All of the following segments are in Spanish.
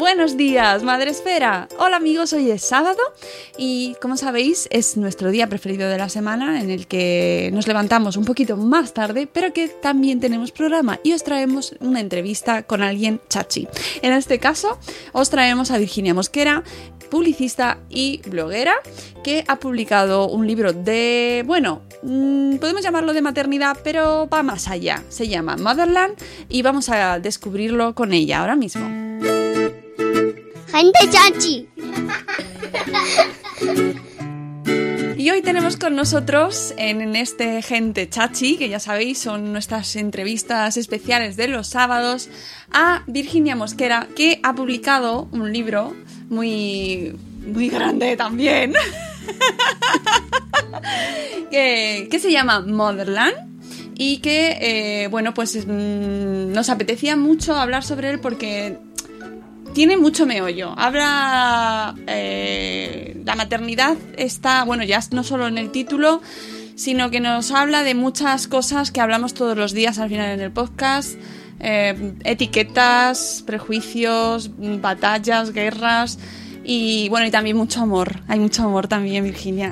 Buenos días, Madre Esfera. Hola amigos, hoy es sábado y como sabéis es nuestro día preferido de la semana en el que nos levantamos un poquito más tarde, pero que también tenemos programa y os traemos una entrevista con alguien chachi. En este caso os traemos a Virginia Mosquera, publicista y bloguera, que ha publicado un libro de, bueno, mm, podemos llamarlo de maternidad, pero va más allá. Se llama Motherland y vamos a descubrirlo con ella ahora mismo. Gente chachi. Y hoy tenemos con nosotros en este Gente Chachi, que ya sabéis son nuestras entrevistas especiales de los sábados, a Virginia Mosquera, que ha publicado un libro muy, muy grande también, que, que se llama Motherland y que, eh, bueno, pues mm, nos apetecía mucho hablar sobre él porque tiene mucho meollo. Habla. eh, la maternidad está. Bueno, ya no solo en el título, sino que nos habla de muchas cosas que hablamos todos los días al final en el podcast. eh, etiquetas, prejuicios, batallas, guerras. Y bueno, y también mucho amor. Hay mucho amor también, Virginia.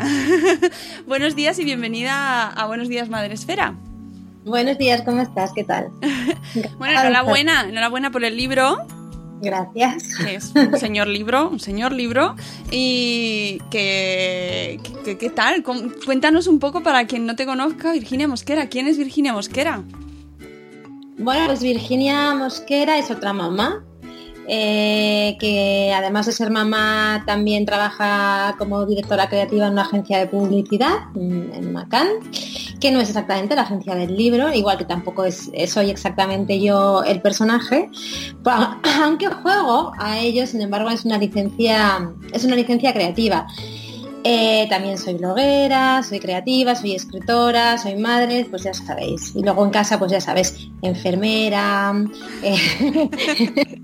Buenos días y bienvenida a, Buenos Días Madre Esfera. Buenos días, ¿cómo estás? ¿Qué tal? Bueno, enhorabuena, enhorabuena por el libro. Gracias. que es un señor libro, un señor libro, y que, que- ¿qué tal? Cuéntanos un poco para quien no te conozca, Virginia Mosquera. ¿Quién es Virginia Mosquera? Bueno, pues Virginia Mosquera es otra mamá, eh, que además de ser mamá también trabaja como directora creativa en una agencia de publicidad en Macán, que no es exactamente la agencia del libro, igual que tampoco soy exactamente yo el personaje, aunque juego a ello, sin embargo es una licencia, es una licencia creativa. Eh, también soy bloguera, soy creativa, soy escritora, soy madre, pues ya sabéis. Y luego en casa, pues ya sabes, enfermera, eh,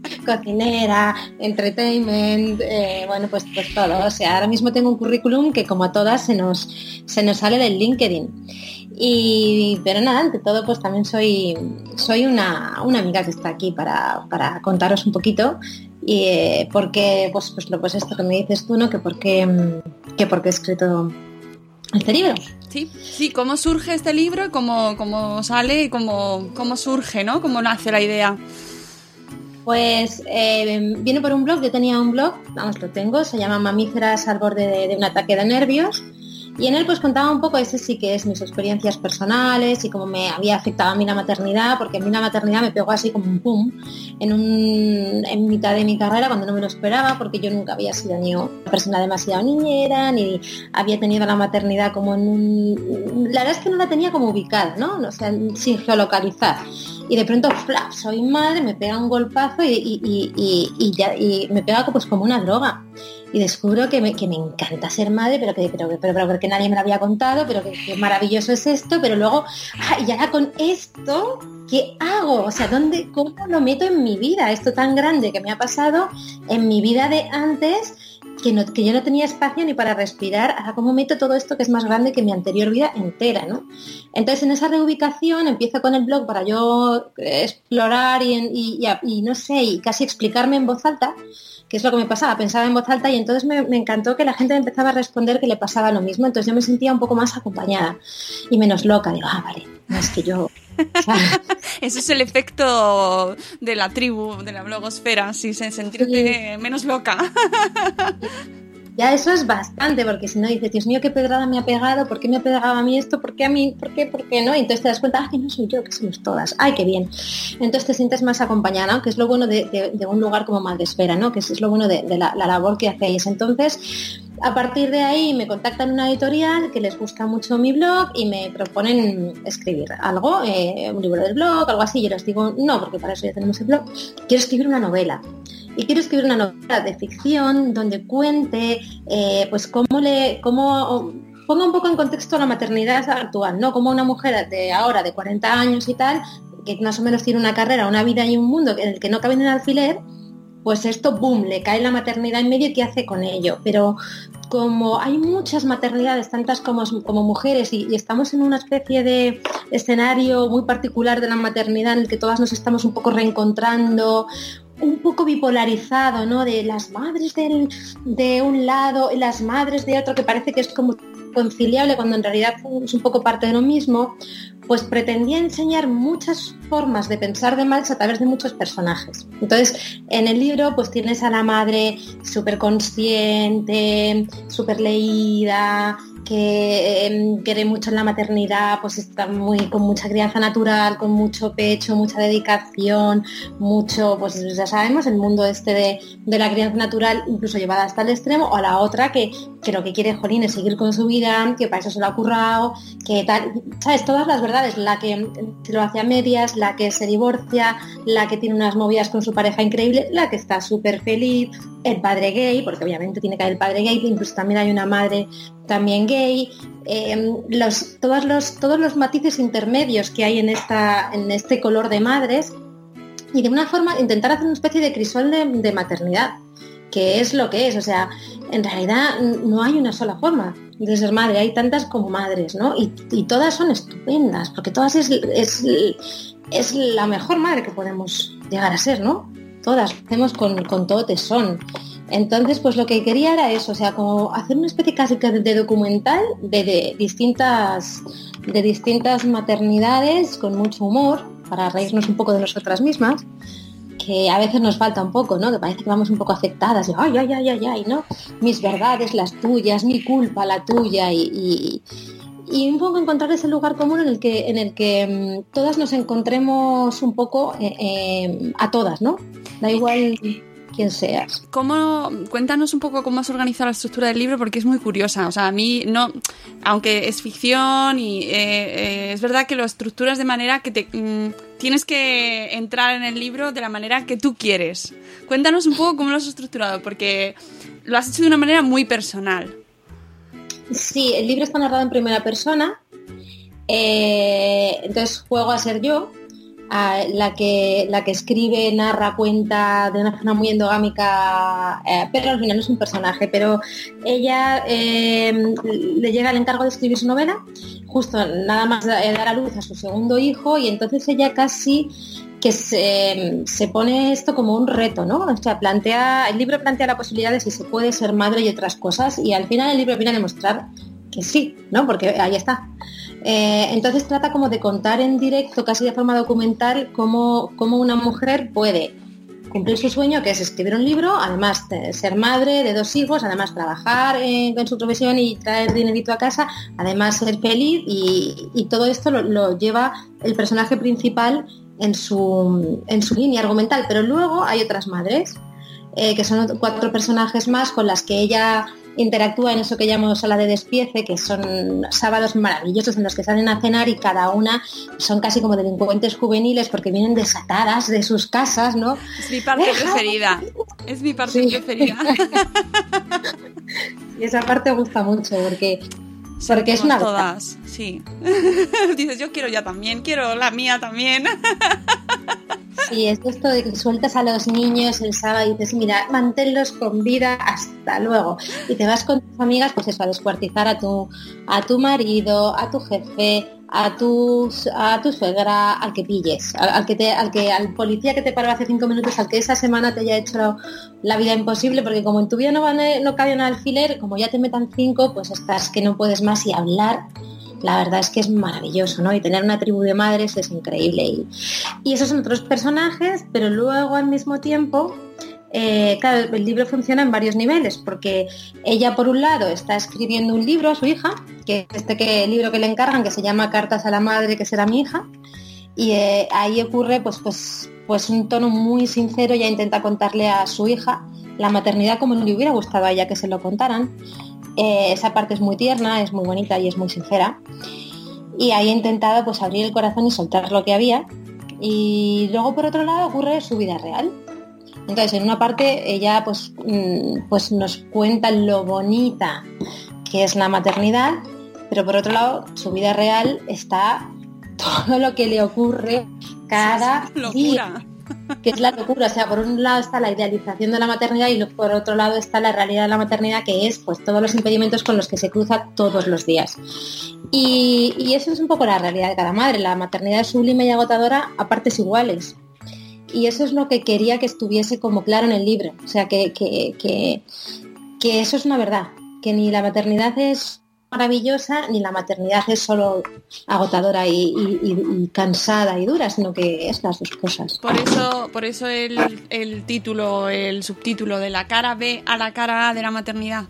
cocinera, entertainment, eh, bueno, pues, pues todo. O sea, ahora mismo tengo un currículum que como a todas se nos, se nos sale del LinkedIn. Y, pero nada, ante todo, pues también soy, soy una, una amiga que está aquí para, para contaros un poquito y eh, porque pues, pues lo pues esto que me dices tú, ¿no? Que porque mm, que porque he escrito este libro. Sí, sí, ¿cómo surge este libro? ¿Cómo, cómo sale? ¿Cómo, ¿Cómo surge, no? ¿Cómo nace la idea? Pues eh, viene por un blog, yo tenía un blog, vamos, lo tengo, se llama Mamíferas al borde de, de un ataque de nervios. Y en él pues contaba un poco, ese sí que es mis experiencias personales y cómo me había afectado a mí la maternidad, porque a mí la maternidad me pegó así como un pum en, un, en mitad de mi carrera cuando no me lo esperaba, porque yo nunca había sido ni una persona demasiado niñera, ni había tenido la maternidad como en un... La verdad es que no la tenía como ubicada, ¿no? O sea, sin geolocalizar y de pronto flap, soy madre, me pega un golpazo y, y- y- y- me pega pues como una droga. Y descubro que me, que me encanta ser madre, pero que pero, pero, pero, porque nadie me lo había contado, pero que, que maravilloso es esto, pero luego, ah, y ahora con esto, ¿qué hago? O sea, ¿dónde, ¿cómo lo meto en mi vida? Esto tan grande que me ha pasado en mi vida de antes que, yo no tenía espacio ni para respirar, ahora cómo meto todo esto que es más grande que mi anterior vida entera, ¿no? Entonces en esa reubicación empiezo con el blog para yo explorar y, no sé, y casi explicarme en voz alta que es lo que me pasaba, pensaba en voz alta y entonces me, encantó que la gente empezaba a responder que le pasaba lo mismo, entonces yo me sentía un poco más acompañada y menos loca, digo, ah, vale, no es que yo... Ese es el efecto de la tribu, de la blogosfera, sí, sentirte sí. menos loca. ya eso es bastante, porque si no dices, Dios mío, qué pedrada me ha pegado, ¿por qué me ha pegado a mí esto? ¿Por qué a mí? ¿Por qué? ¿Por qué no? Y entonces te das cuenta, ah, que no soy yo, que somos todas. ¡Ay, qué bien! Entonces te sientes más acompañada, ¿no? que es lo bueno de, de, de, un lugar como Madresfera, ¿no? Que es, es lo bueno de, de la, la, labor que hacéis. Entonces, a partir de ahí me contactan una editorial que les gusta mucho mi blog y me proponen escribir algo, eh, un libro del blog, algo así. Yo les digo, no, porque para eso ya tenemos el blog. Quiero escribir una novela y quiero escribir una novela de ficción donde cuente eh, pues cómo le cómo ponga un poco en contexto la maternidad actual, ¿no? Como una mujer de ahora, de 40 años y tal, que más o menos tiene una carrera, una vida y un mundo en el que no cabe en el alfiler, pues esto, boom, le cae la maternidad en medio y qué hace con ello. Pero como hay muchas maternidades, tantas como, mujeres, y, estamos en una especie de escenario muy particular de la maternidad en el que todas nos estamos un poco reencontrando, un poco bipolarizado, ¿no? De las madres de un lado y las madres de otro, que parece que es como conciliable cuando en realidad es un poco parte de lo mismo, pues pretendía enseñar muchas formas de pensar de Marx a través de muchos personajes. Entonces, en el libro pues tienes a la madre súper consciente, súper leída, que eh, quiere mucho en la maternidad, pues está muy con mucha crianza natural, con mucho pecho, mucha dedicación, mucho, pues ya sabemos, el mundo este de, de, la crianza natural, incluso llevada hasta el extremo, o la otra que, que lo que quiere Jolín es seguir con su vida, que para eso se lo ha currado, que tal, sabes, todas las verdades, la que lo hace a medias, la que se divorcia, la que tiene unas movidas con su pareja increíble, la que está súper feliz, el padre gay, porque obviamente tiene que haber el padre gay, incluso también hay una madre también gay, eh, los, todos, los, todos los matices intermedios que hay en, esta, en este color de madres y de una forma intentar hacer una especie de crisol de, de maternidad, que es lo que es, o sea, en realidad no hay una sola forma de ser madre, hay tantas como madres, ¿no? Y, y todas son estupendas, porque todas es, es, es, la mejor madre que podemos llegar a ser, ¿no? Todas, hacemos con, con todo tesón. Entonces, pues lo que quería era eso, o sea, como hacer una especie casi de documental de, de, distintas, de distintas maternidades con mucho humor, para reírnos un poco de nosotras mismas, que a veces nos falta un poco, ¿no? Que parece que vamos un poco afectadas, y, ay, ay, ay, ay, ay, ¿no? Mis verdades, las tuyas, mi culpa, la tuya, y, y un poco encontrar ese lugar común en el que, en el que mmm, todas nos encontremos un poco eh, eh, a todas, ¿no? Da igual quien seas. ¿Cómo, cuéntanos un poco cómo has organizado la estructura del libro porque es muy curiosa. O sea, a mí no, aunque es ficción y eh, eh, es verdad que lo estructuras de manera que te mmm, tienes que entrar en el libro de la manera que tú quieres. Cuéntanos un poco cómo lo has estructurado porque lo has hecho de una manera muy personal. Sí, el libro está narrado en primera persona. Eh, entonces juego a ser yo la, que, la que escribe, narra, cuenta de una forma muy endogámica, eh, pero al final no es un personaje, pero ella eh, le llega el encargo de escribir su novela, justo nada más dar a luz a su segundo hijo y entonces ella casi que se, se, pone esto como un reto, ¿no? O sea, plantea, el libro plantea la posibilidad de si se puede ser madre y otras cosas y al final el libro viene a demostrar que sí, ¿no? Porque ahí está. Eh, entonces trata como de contar en directo, casi de forma documental, cómo, cómo una mujer puede cumplir su sueño, que es escribir un libro, además ser madre de dos hijos, además trabajar en, en su profesión y traer dinerito a casa, además ser feliz y, todo esto lo, lleva el personaje principal en su, en su línea argumental. Pero luego hay otras madres, eh, que son cuatro personajes más con las que ella interactúa en eso que llamo sala de despiece, que son sábados maravillosos en los que salen a cenar y cada una son casi como delincuentes juveniles porque vienen desatadas de sus casas, ¿no? Es mi parte preferida. Es mi parte preferida. y esa parte gusta mucho porque porque es una todas, sí. Dices, yo quiero ya también, quiero la mía también. sí, es esto de que sueltas a los niños el sábado y dices, mira, manténlos con vida hasta luego. Y te vas con tus amigas, pues eso, a descuartizar a tu, a tu marido, a tu jefe, a tu, a tu suegra, al que pilles, al, que al policía que te paró hace cinco minutos, al que esa semana te haya hecho la, vida imposible, porque como en tu vida no, van, no cabe un alfiler, como ya te metan cinco, pues estás que no puedes más y hablar. La verdad es que es maravilloso, ¿no? Y tener una tribu de madres es increíble. Y, y esos son otros personajes, pero luego al mismo tiempo eh, claro, el libro funciona en varios niveles, porque ella por un lado está escribiendo un libro a su hija, que es este que, libro que le encargan, que se llama Cartas a la madre, que será mi hija, y eh, ahí ocurre pues, pues, pues un tono muy sincero, ella intenta contarle a su hija la maternidad como le hubiera gustado a ella que se lo contaran. Eh, esa parte es muy tierna, es muy bonita y es muy sincera. Y ahí he intentado pues abrir el corazón y soltar lo que había. Y luego por otro lado ocurre su vida real. Entonces, en una parte ella pues, mm, pues nos cuenta lo bonita que es la maternidad, pero por otro lado, su vida real está todo lo que le ocurre cada día. Que es la locura. O sea, por un lado está la idealización de la maternidad y por otro lado está la realidad de la maternidad, que es pues todos los impedimentos con los que se cruza todos los días. Y, y eso es un poco la realidad de cada madre. La maternidad es sublime y agotadora a partes iguales y eso es lo que quería que estuviese como claro en el libro. O sea, que, que, eso es una verdad, que ni la maternidad es maravillosa ni la maternidad es solo agotadora y, cansada y dura, sino que es las dos cosas. Por eso, por eso el, el, título, el subtítulo de la cara B a la cara A de la maternidad.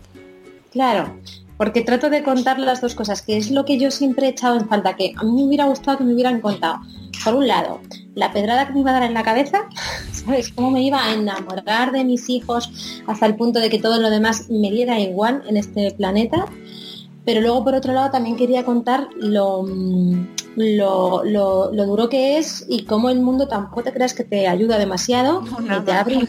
Claro, porque trato de contar las dos cosas, que es lo que yo siempre he echado en falta, que a mí me hubiera gustado que me hubieran contado. Por un lado, la pedrada que me iba a dar en la cabeza, ¿sabes? Cómo me iba a enamorar de mis hijos hasta el punto de que todo lo demás me diera igual en este planeta. Pero luego, por otro lado, también quería contar lo, mm, lo, duro que es y cómo el mundo tampoco te creas que te ayuda demasiado, te abre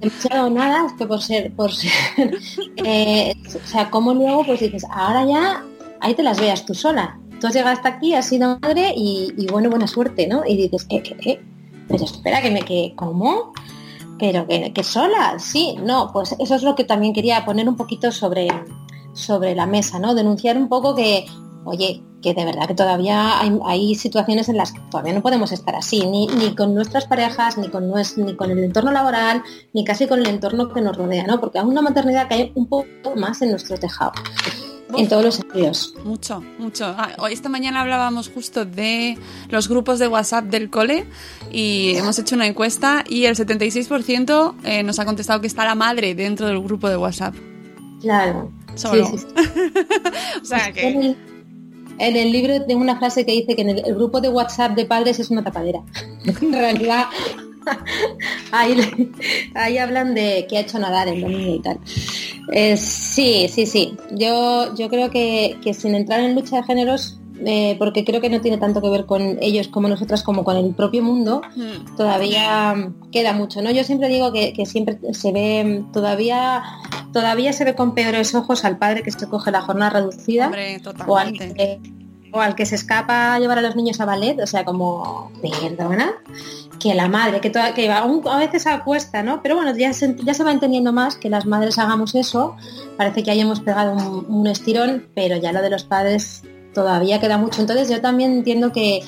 demasiado nada, es que por ser, por ser, eh, o sea, cómo luego pues dices, ahora ya ahí te las veas tú sola, tú has llegado hasta aquí, has sido madre y, bueno, buena suerte, ¿no? Y dices, eh, eh, Pero espera, que me que, ¿cómo? Pero que, que, sola, sí, no, pues eso es lo que también quería poner un poquito sobre, sobre la mesa, ¿no? Denunciar un poco que, oye, que de verdad que todavía hay, situaciones en las que todavía no podemos estar así, ni, ni con nuestras parejas, ni con, ni con el entorno laboral, ni casi con el entorno que nos rodea, ¿no? Porque es una maternidad que hay un poco más en nuestro tejado en todos los sentidos. Mucho, mucho. Ah, hoy esta mañana hablábamos justo de los grupos de WhatsApp del cole y hemos hecho una encuesta y el 76% eh, nos ha contestado que está la madre dentro del grupo de WhatsApp. Claro. Solo. o sea que... En el, libro tengo una frase que dice que en el, grupo de WhatsApp de padres es una tapadera. en realidad ahí, ahí hablan de que ha hecho nadar el domingo y tal. Eh, sí, sí, sí. Yo, yo creo que, sin entrar en lucha de géneros, eh, porque creo que no tiene tanto que ver con ellos como nosotras, como con el propio mundo, hmm. todavía queda mucho. ¿no? Yo siempre digo que, siempre se ve, todavía, todavía se ve con peores ojos al padre que se coge la jornada reducida o, al que, o al que se escapa a llevar a los niños a ballet, o sea, como, perdona, que la madre, que, toda, que a veces acuesta, ¿no? Pero bueno, ya se, ya se va entendiendo más que las madres hagamos eso. Parece que hayamos pegado un, estirón, pero ya lo de los padres todavía queda mucho. Entonces yo también entiendo que,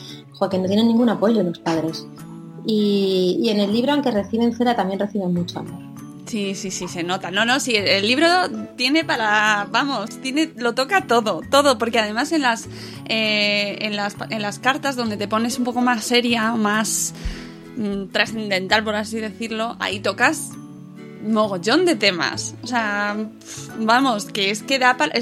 que no tienen ningún apoyo los padres. Y, en el libro, aunque reciben cera, también reciben mucho amor. Sí, sí, sí, se nota. No, no, sí, el libro tiene para, vamos, tiene, lo toca todo, todo, porque además en las, eh, en las, en las cartas donde te pones un poco más seria, más, Mm, trascendental, por así decirlo, ahí tocas mogollón de temas. O sea, vamos, que es que da para...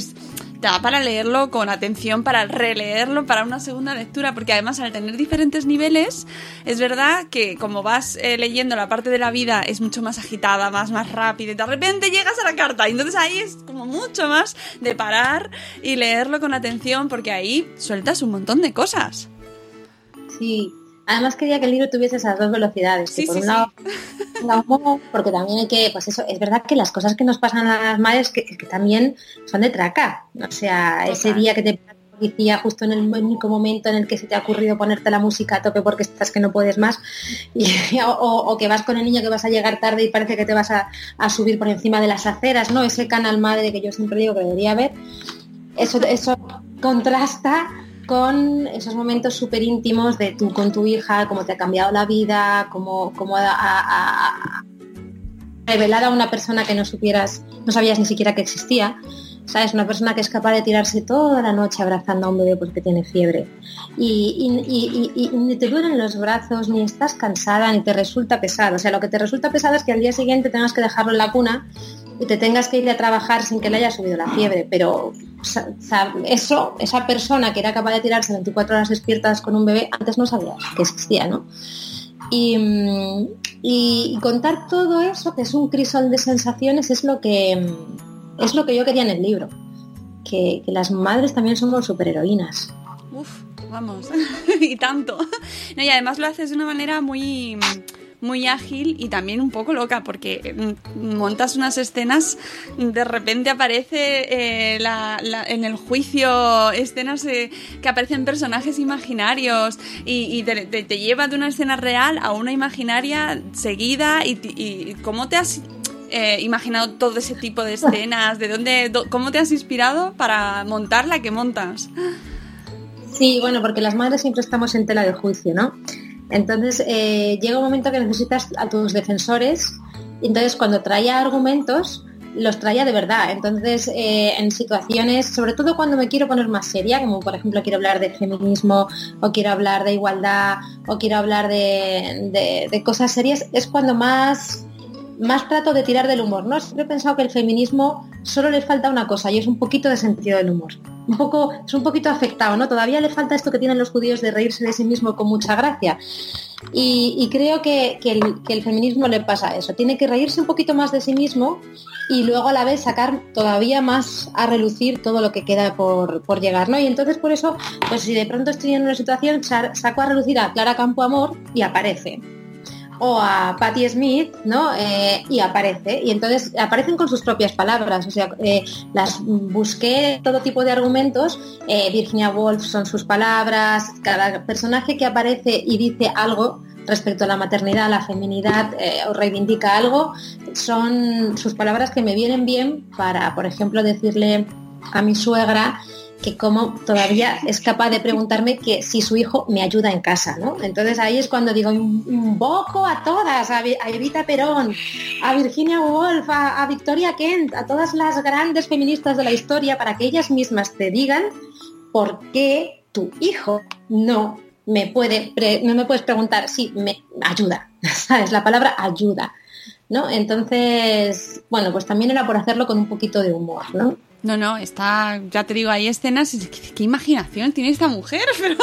da para leerlo con atención, para releerlo, para una segunda lectura, porque además al tener diferentes niveles, es verdad que como vas eh, leyendo la parte de la vida es mucho más agitada, más, más rápida, y de repente llegas a la carta, y entonces ahí es como mucho más de parar y leerlo con atención, porque ahí sueltas un montón de cosas. Sí, además quería que el libro tuviese esas dos velocidades, que Sí, por sí, un lado la humor, porque también hay que, pues eso, es verdad que las cosas que nos pasan a las madres que, que también son de traca. O sea, ese día que te la policía justo en el único momento en el que se te ha ocurrido ponerte la música a tope porque estás que no puedes más, y, o, o que vas con el niño que vas a llegar tarde y parece que te vas a, a subir por encima de las aceras, ¿no? Ese canal madre que yo siempre digo que debería haber. Eso, eso contrasta con esos momentos súper íntimos de tú con tu hija, cómo te ha cambiado la vida, cómo, cómo ha, ha- ha- revelar a una persona que no supieras, no sabías ni siquiera que existía. ¿Sabes? Una persona que es capaz de tirarse toda la noche abrazando a un bebé porque tiene fiebre. Y, ni te duelen los brazos, ni estás cansada, ni te resulta pesado. O sea, lo que te resulta pesado es que al día siguiente tengas que dejarlo en la cuna y te tengas que ir a trabajar sin que le haya subido la fiebre. Pero eso, esa persona que era capaz de tirarse 24 horas despiertas con un bebé, antes no sabía que existía, ¿no? Y, contar todo eso, que es un crisol de sensaciones, es lo que es lo que yo quería en el libro. Que, las madres también somos superheroínas. Uf, vamos, y tanto. No, y además lo haces de una manera muy, muy ágil y también un poco loca, porque mm, montas unas escenas, de repente aparece eh, la- en el juicio escenas eh, que aparecen personajes imaginarios y, te, te- lleva de una escena real a una imaginaria seguida y, y cómo te has... eh, imaginado todo ese tipo de escenas? ¿De dónde, cómo te has inspirado para montar la que montas? Sí, bueno, porque las madres siempre estamos en tela de juicio, ¿no? Entonces eh, llega un momento que necesitas a tus defensores y entonces cuando traía argumentos los traía de verdad. Entonces eh, en situaciones, sobre todo cuando me quiero poner más seria, como por ejemplo quiero hablar de feminismo o quiero hablar de igualdad o quiero hablar de cosas serias, es cuando más más trato de tirar del humor, ¿no? Siempre he pensado que el feminismo solo le falta una cosa y es un poquito de sentido del humor. Un poco, es un poquito afectado, ¿no? Todavía le falta esto que tienen los judíos de reírse de sí mismo con mucha gracia. Y, creo que, que el, feminismo le pasa eso. Tiene que reírse un poquito más de sí mismo y luego a la vez sacar todavía más a relucir todo lo que queda por, por llegar, ¿no? Y entonces por eso, pues si de pronto estoy en una situación, sa- saco a relucir a Clara Campo Amor y aparece o a Patti Smith, ¿no? Eh, y aparece. Y entonces aparecen con sus propias palabras. O sea, eh, las busqué todo tipo de argumentos. Eh, Virginia Woolf son sus palabras. Cada personaje que aparece y dice algo respecto a la maternidad, la feminidad o reivindica algo, son sus palabras que me vienen bien para, por ejemplo, decirle a mi suegra que como todavía es capaz de preguntarme que si su hijo me ayuda en casa, ¿no? Entonces ahí es cuando digo, "In- invoco a todas, a, Vi- a Evita Perón, a Virginia Woolf, a, Victoria Kent, a todas las grandes feministas de la historia para que ellas mismas te digan por qué tu hijo no me puede, no me puedes preguntar si me ayuda, ¿sabes? La palabra ayuda, ¿no? Entonces, bueno, pues también era por hacerlo con un poquito de humor, ¿no? No, no, está, ya te digo, hay escenas, ¿qué, qué imaginación tiene esta mujer, pero...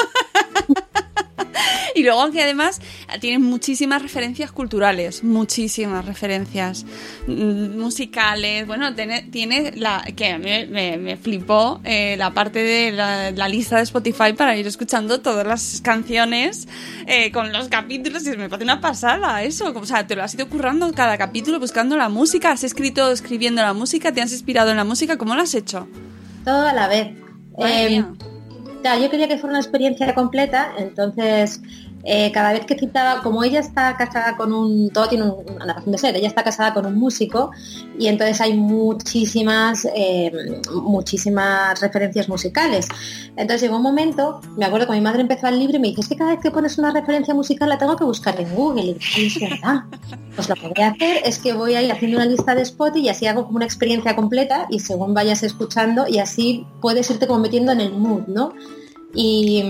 y luego que además tiene muchísimas referencias culturales, muchísimas referencias mm, musicales, bueno, tiene, tiene la que me, me- me flipó eh, la parte de la, la lista de Spotify para ir escuchando todas las canciones eh, con los capítulos y me parece una pasada eso, o sea, te lo has ido currando cada capítulo buscando la música, has escrito escribiendo la música, te has inspirado en la música, ¿cómo lo has hecho? Todo a la vez. Eh, mía. Claro, yo quería que fuera una experiencia completa, entonces eh, cada vez que citaba, como ella está casada con un, todo tiene un- una razón de ser, ella está casada con un músico y entonces hay muchísimas, eh, muchísimas referencias musicales. Entonces llegó un momento, me acuerdo que mi madre empezó el libro y me dice, es que cada vez que pones una referencia musical la tengo que buscar en Google. Y dije, "Sí, es verdad. Pues lo que voy a hacer es que voy a ir haciendo una lista de Spotify y así hago como una experiencia completa y según vayas escuchando y así puedes irte como metiendo en el mood, ¿no? Y,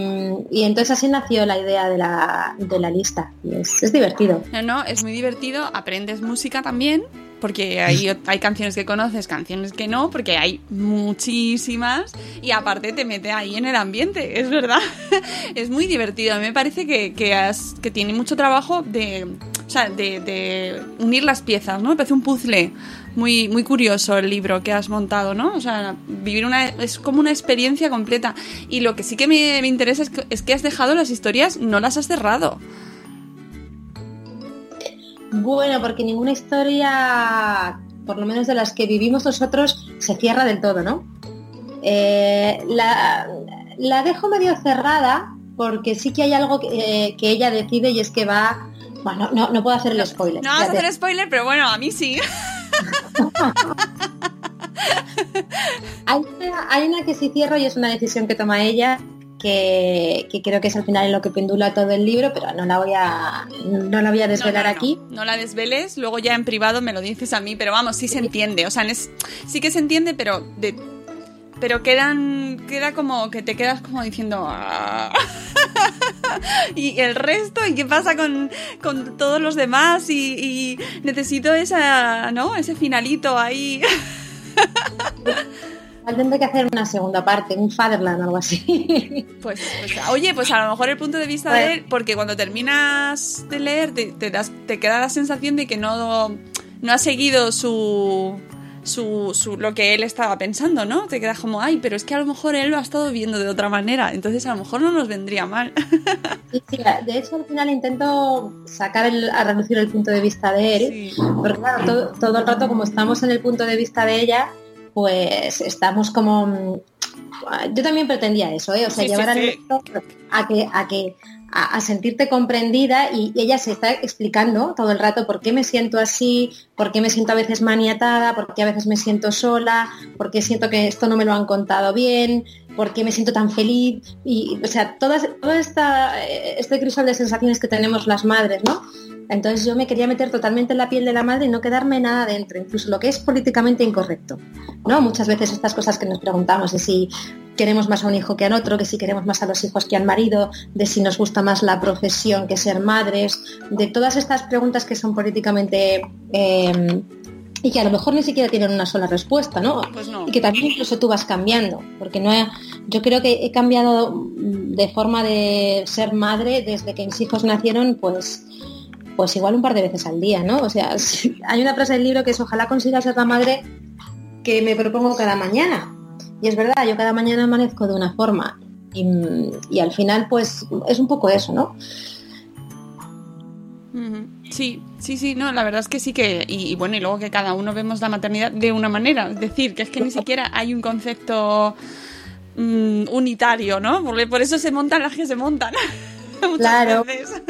y entonces así nació la idea de la, de la lista. Y es, es divertido. No, no, es muy divertido, aprendes música también porque hay, hay canciones que conoces, canciones que no, porque hay muchísimas y aparte te mete ahí en el ambiente, es verdad. es muy divertido, a mí me parece que, que, has, que tiene mucho trabajo de, o sea, de, de unir las piezas, ¿no? Me parece un puzzle muy, muy curioso el libro que has montado, ¿no? O sea, vivir una. es como una experiencia completa. Y lo que sí que me, me interesa es que, es que has dejado las historias, no las has cerrado. Bueno, porque ninguna historia, por lo menos de las que vivimos nosotros, se cierra del todo, ¿no? Eh, la, la, dejo medio cerrada porque sí que hay algo que, eh, que ella decide y es que va... Bueno, no, no puedo hacer el spoiler. No vas a hacer spoiler, pero bueno, a mí sí. hay, una, hay una que sí cierro y es una decisión que toma ella que, que, creo que es al final en lo que pendula todo el libro, pero no la voy a no la voy a desvelar no, no, aquí. No, la desveles, luego ya en privado me lo dices a mí, pero vamos, sí se entiende, o sea, es, sí que se entiende, pero de, pero quedan queda como que te quedas como diciendo ah". y el resto y qué pasa con, con todos los demás y, y necesito esa no ese finalito ahí Tendré que hacer una segunda parte, un Fatherland o algo así. Pues, pues, oye, pues a lo mejor el punto de vista de él, porque cuando terminas de leer te, te, das, te queda la sensación de que no, no ha seguido su, su, su, lo que él estaba pensando, ¿no? Te quedas como, ay, pero es que a lo mejor él lo ha estado viendo de otra manera, entonces a lo mejor no nos vendría mal. Sí, sí, de hecho al final intento sacar el, a reducir el punto de vista de él, sí. porque claro, todo, todo el rato como estamos en el punto de vista de ella, pues estamos como yo también pretendía eso, ¿eh? o sea, sí, llevar sí, al lector a que, a que a, sentirte comprendida y ella se está explicando todo el rato por qué me siento así, por qué me siento a veces maniatada, por qué a veces me siento sola, por qué siento que esto no me lo han contado bien, por qué me siento tan feliz y, o sea, todas, toda esta, este crisol de sensaciones que tenemos las madres, ¿no? Entonces yo me quería meter totalmente en la piel de la madre y no quedarme nada dentro, incluso lo que es políticamente incorrecto. ¿no? Muchas veces estas cosas que nos preguntamos de si queremos más a un hijo que a otro, que si queremos más a los hijos que al marido, de si nos gusta más la profesión que ser madres, de todas estas preguntas que son políticamente eh, y que a lo mejor ni siquiera tienen una sola respuesta, ¿no? Pues no. Y que también incluso tú vas cambiando, porque no he, yo creo que he cambiado de forma de ser madre desde que mis hijos nacieron, pues pues igual un par de veces al día, ¿no? O sea, hay una frase del libro que es ojalá consiga ser la madre que me propongo cada mañana. Y es verdad, yo cada mañana amanezco de una forma. Y, y al final, pues, es un poco eso, ¿no? Sí, sí, sí, no, la verdad es que sí que, y, bueno, y luego que cada uno vemos la maternidad de una manera, es decir, que es que ni siquiera hay un concepto mmm, unitario, ¿no? Porque por eso se montan las que se montan. claro. Veces.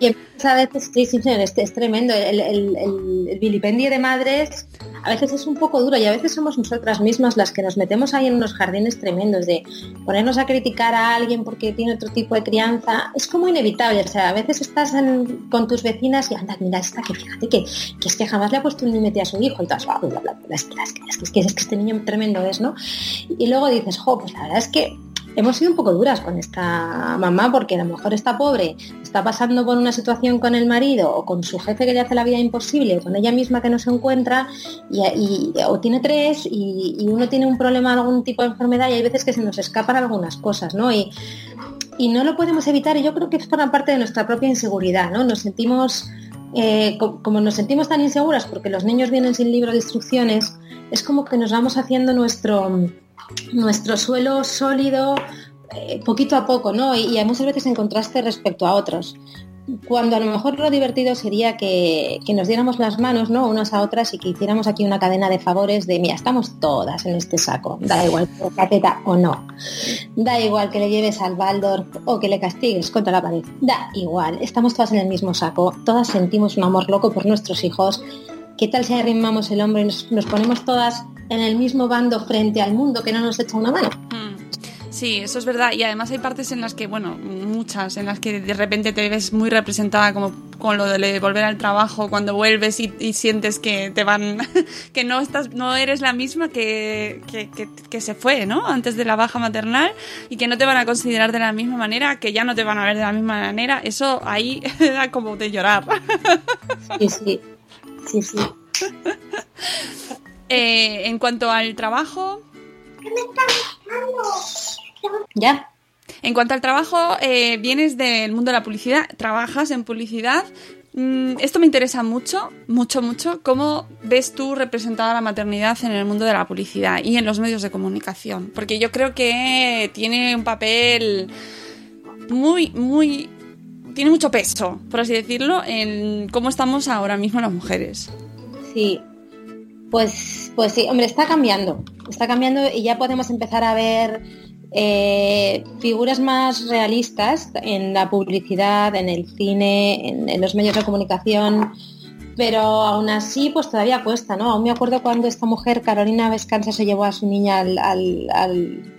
Y, y, a veces, sí, sí, es, es tremendo. El, el, el, el, vilipendio de madres a veces es un poco duro y a veces somos nosotras mismas las que nos metemos ahí en unos jardines tremendos de ponernos a criticar a alguien porque tiene otro tipo de crianza. Es como inevitable. O sea, a veces estás en, con tus vecinas y anda, mira esta que fíjate que, que, es que jamás le ha puesto un límite a su hijo y todas, bla, bla, bla, es, que, es, que, es, que, es que este niño tremendo es, ¿no? Y luego dices, jo, pues la verdad es que hemos sido un poco duras con esta mamá porque a lo mejor está pobre, está pasando por una situación con el marido o con su jefe que le hace la vida imposible, o con ella misma que no se encuentra y, o tiene tres y, uno tiene un problema, algún tipo de enfermedad y hay veces que se nos escapan algunas cosas, ¿no? Y, no lo podemos evitar y yo creo que es por parte de nuestra propia inseguridad, ¿no? Nos sentimos, eh, como nos sentimos tan inseguras porque los niños vienen sin libro de instrucciones, es como que nos vamos haciendo nuestro nuestro suelo sólido eh, poquito a poco, ¿no? Y, y, muchas veces en contraste respecto a otros. Cuando a lo mejor lo divertido sería que, que, nos diéramos las manos, ¿no? Unas a otras y que hiciéramos aquí una cadena de favores de, mira, estamos todas en este saco, da igual que cateta o no. Da igual que le lleves al Baldor o que le castigues contra la pared. Da igual, estamos todas en el mismo saco, todas sentimos un amor loco por nuestros hijos. ¿Qué tal si arrimamos el hombro y nos, nos ponemos todas en el mismo bando frente al mundo que no nos echa una mano. Mm. Sí, eso es verdad. Y además hay partes en las que, bueno, muchas, en las que de repente te ves muy representada como con lo de volver al trabajo, cuando vuelves y, y sientes que te van, que no estás, no eres la misma que, que, que, que, se fue, ¿no? Antes de la baja maternal y que no te van a considerar de la misma manera, que ya no te van a ver de la misma manera. Eso ahí da como de llorar. Sí, sí, sí, sí. Eh, en cuanto al trabajo, ¿Ya? En cuanto al trabajo, eh, vienes del mundo de la publicidad, trabajas en publicidad. Mm, esto me interesa mucho, mucho, mucho. ¿Cómo ves tú representada la maternidad en el mundo de la publicidad y en los medios de comunicación? Porque yo creo que tiene un papel muy, muy... Tiene mucho peso, por así decirlo, en cómo estamos ahora mismo las mujeres. Sí. Pues, pues sí, hombre, está cambiando. Está cambiando y ya podemos empezar a ver eh, figuras más realistas en la publicidad, en el cine, en, en los medios de comunicación, pero aún así pues todavía cuesta, ¿no? Aún me acuerdo cuando esta mujer, Carolina Vescanza, se llevó a su niña al, al- al-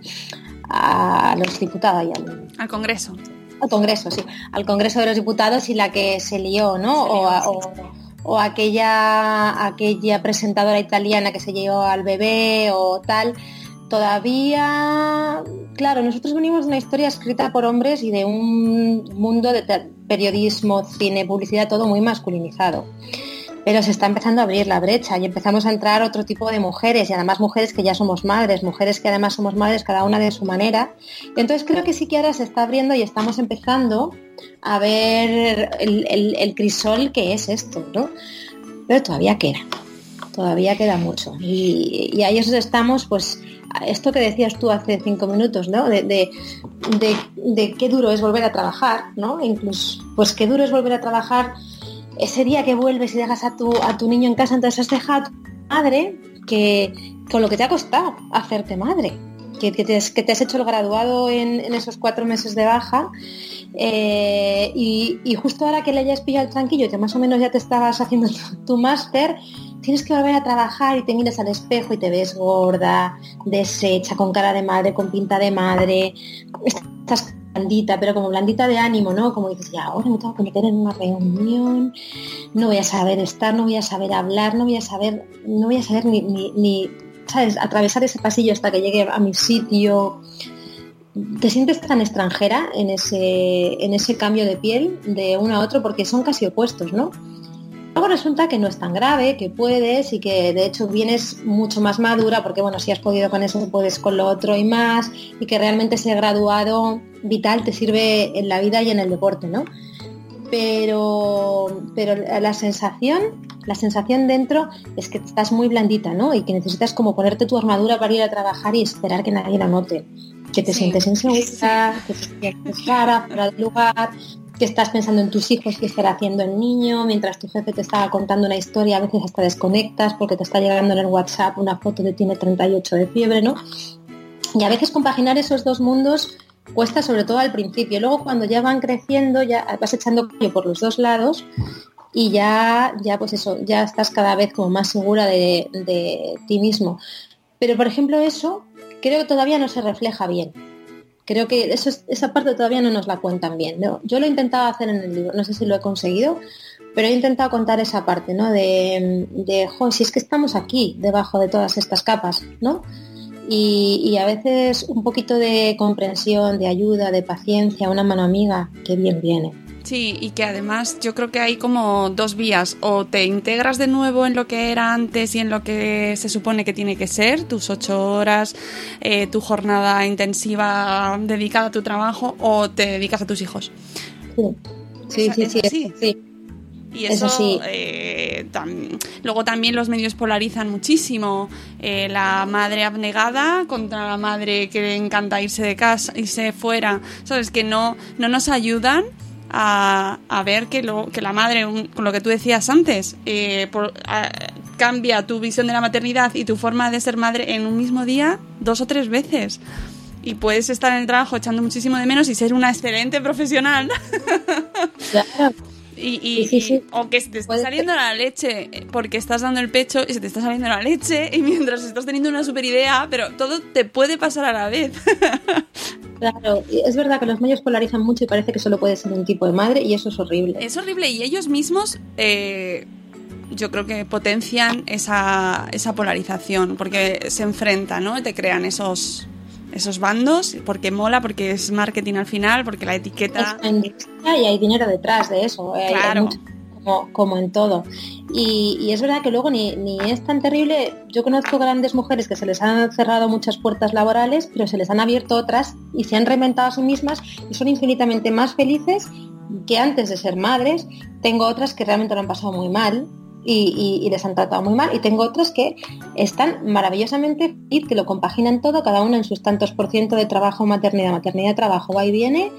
a los diputados y al, Al Congreso. al Congreso, sí, al Congreso de los Diputados y la que se lió, ¿no? Se lió, o, a- sí. o- o aquella, aquella presentadora italiana que se llevó al bebé o tal. Todavía, claro, nosotros venimos de una historia escrita por hombres y de un mundo de periodismo, cine, publicidad, todo muy masculinizado. Pero se está empezando a abrir la brecha y empezamos a entrar otro tipo de mujeres y además mujeres que ya somos madres, mujeres que además somos madres cada una de su manera. Entonces creo que sí que ahora se está abriendo y estamos empezando a ver el, crisol que es esto, ¿no? Pero todavía queda, todavía queda mucho. Y, y ahí estamos, pues, esto que decías tú hace cinco minutos, ¿no? De- de qué duro es volver a trabajar, ¿no? Incluso, pues qué duro es volver a trabajar ese día que vuelves y dejas a tu, a tu niño en casa, entonces has dejado a tu madre que con lo que te ha costado hacerte madre. Que, que te, has- que te has hecho el graduado en, en esos cuatro meses de baja eh, y, y justo ahora que le hayas pillado el tranquillo que más o menos ya te estabas haciendo tu, tu máster, tienes que volver a trabajar y te miras al espejo y te ves gorda, deshecha, con cara de madre, con pinta de madre, estás blandita, pero como blandita de ánimo, ¿no? Como dices, ya ahora me tengo que meter en una reunión, no voy a saber estar, no voy a saber hablar, no voy a saber, no voy a saber ni, ni, ni, ¿sabes? Atravesar ese pasillo hasta que llegue a mi sitio. Te sientes tan extranjera en ese, en ese cambio de piel de uno a otro porque son casi opuestos, ¿no? Luego resulta que no es tan grave, que puedes y que de hecho vienes mucho más madura porque bueno, si has podido con eso, puedes con lo otro y más y que realmente ese graduado vital te sirve en la vida y en el deporte, ¿no? Pero, pero la sensación, la sensación dentro es que estás muy blandita, ¿no? Y que necesitas como ponerte tu armadura para ir a trabajar y esperar que nadie la note. Que te Sí. sientes insegura, que te sientes rara, fuera de lugar, que estás pensando en tus hijos, qué estará haciendo el niño, mientras tu jefe te está contando una historia, a veces hasta desconectas porque te está llegando en el WhatsApp una foto de tiene 38 de fiebre, ¿no? Y a veces compaginar esos dos mundos cuesta sobre todo al principio. Luego cuando ya van creciendo, ya vas echando por los dos lados y ya, ya pues eso, ya estás cada vez como más segura de ti mismo. Pero por ejemplo eso creo que todavía no se refleja bien. Creo que esa parte todavía no nos la cuentan bien. ¿no? Yo lo he intentado hacer en el libro, no sé si lo he conseguido, pero he intentado contar esa parte, ¿no? De, de jo, si es que estamos aquí, debajo de todas estas capas, ¿no? Y, y a veces un poquito de comprensión, de ayuda, de paciencia, una mano amiga, que bien viene. Sí, y que además yo creo que hay como dos vías. O te integras de nuevo en lo que era antes y en lo que se supone que tiene que ser, tus ocho horas, eh, tu jornada intensiva dedicada a tu trabajo, o te dedicas a tus hijos. Sí, sí, sí, sí, sí. Y Eso eso, sí. eh, tam- luego también los medios polarizan muchísimo. Eh, la madre abnegada contra la madre que le encanta irse de casa, irse fuera. Sabes que no, no nos ayudan a, a ver que, lo, que la madre, un- con lo que tú decías antes, eh, por- a- cambia tu visión de la maternidad y tu forma de ser madre en un mismo día dos o tres veces. Y puedes estar en el trabajo echando muchísimo de menos y ser una excelente profesional. Claro. Y, y- Sí, y- se te Puede saliendo la leche eh, porque estás dando el pecho y se te está saliendo la leche y mientras estás teniendo una super idea, pero todo te puede pasar a la vez. Claro, es verdad que los medios polarizan mucho y parece que solo puede ser un tipo de madre y eso es horrible. es horrible y ellos mismos eh, yo creo que potencian esa, esa polarización porque se enfrentan, ¿no? Te crean esos, esos bandos porque mola, porque es marketing al final, porque la etiqueta... Es y hay dinero detrás de eso. eh, hay- Claro. mucho como, como en todo. Y, y es verdad que luego ni, ni es tan terrible. Yo conozco grandes mujeres que se les han cerrado muchas puertas laborales, pero se les han abierto otras y se han reinventado a sí mismas y son infinitamente más felices que antes de ser madres. Tengo otras que realmente lo han pasado muy mal y, les han tratado muy mal. Y tengo otras que están maravillosamente fit, que lo compaginan todo, cada una en sus tantos por ciento de trabajo, maternidad, maternidad, trabajo, va y viene.